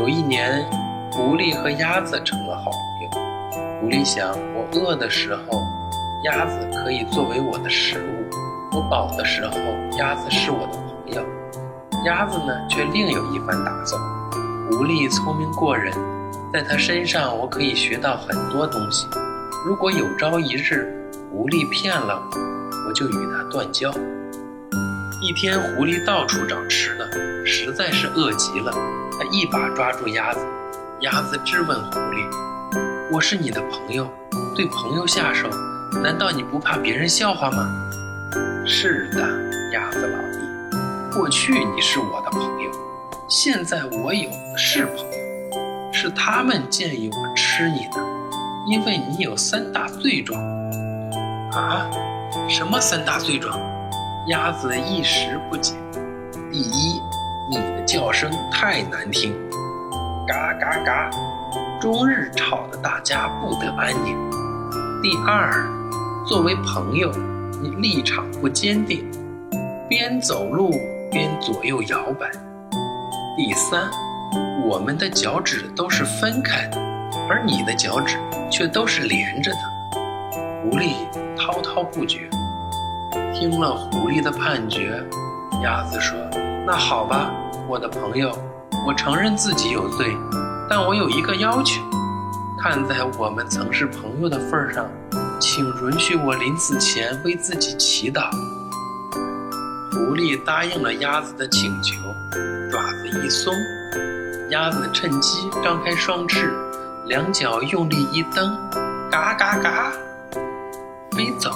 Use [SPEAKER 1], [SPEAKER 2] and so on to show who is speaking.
[SPEAKER 1] 有一年，狐狸和鸭子成了好朋友。狐狸想，我饿的时候，鸭子可以作为我的食物；我饱的时候，鸭子是我的朋友。鸭子呢，却另有一番打算。狐狸聪明过人，在它身上我可以学到很多东西。如果有朝一日，狐狸骗了我，我就与它断交。一天，狐狸到处找吃的，实在是饿极了。他一把抓住鸭子，鸭子质问狐狸：“我是你的朋友，对朋友下手，难道你不怕别人笑话吗？”“是的，鸭子老弟，过去你是我的朋友，现在我有的是朋友，是他们建议我吃你的，因为你有三大罪状。”“啊，什么三大罪状？”鸭子一时不解。第一，你的叫声太难听，嘎嘎嘎，终日吵得大家不得安宁。第二，作为朋友，你立场不坚定，边走路边左右摇摆。第三，我们的脚趾都是分开的，而你的脚趾却都是连着的。狐狸滔滔不绝。听了狐狸的判决，鸭子说：“那好吧，我的朋友，我承认自己有罪，但我有一个要求。看在我们曾是朋友的份上，请允许我临死前为自己祈祷。”狐狸答应了鸭子的请求，爪子一松，鸭子趁机张开双翅，两脚用力一蹬，嘎嘎嘎，飞走。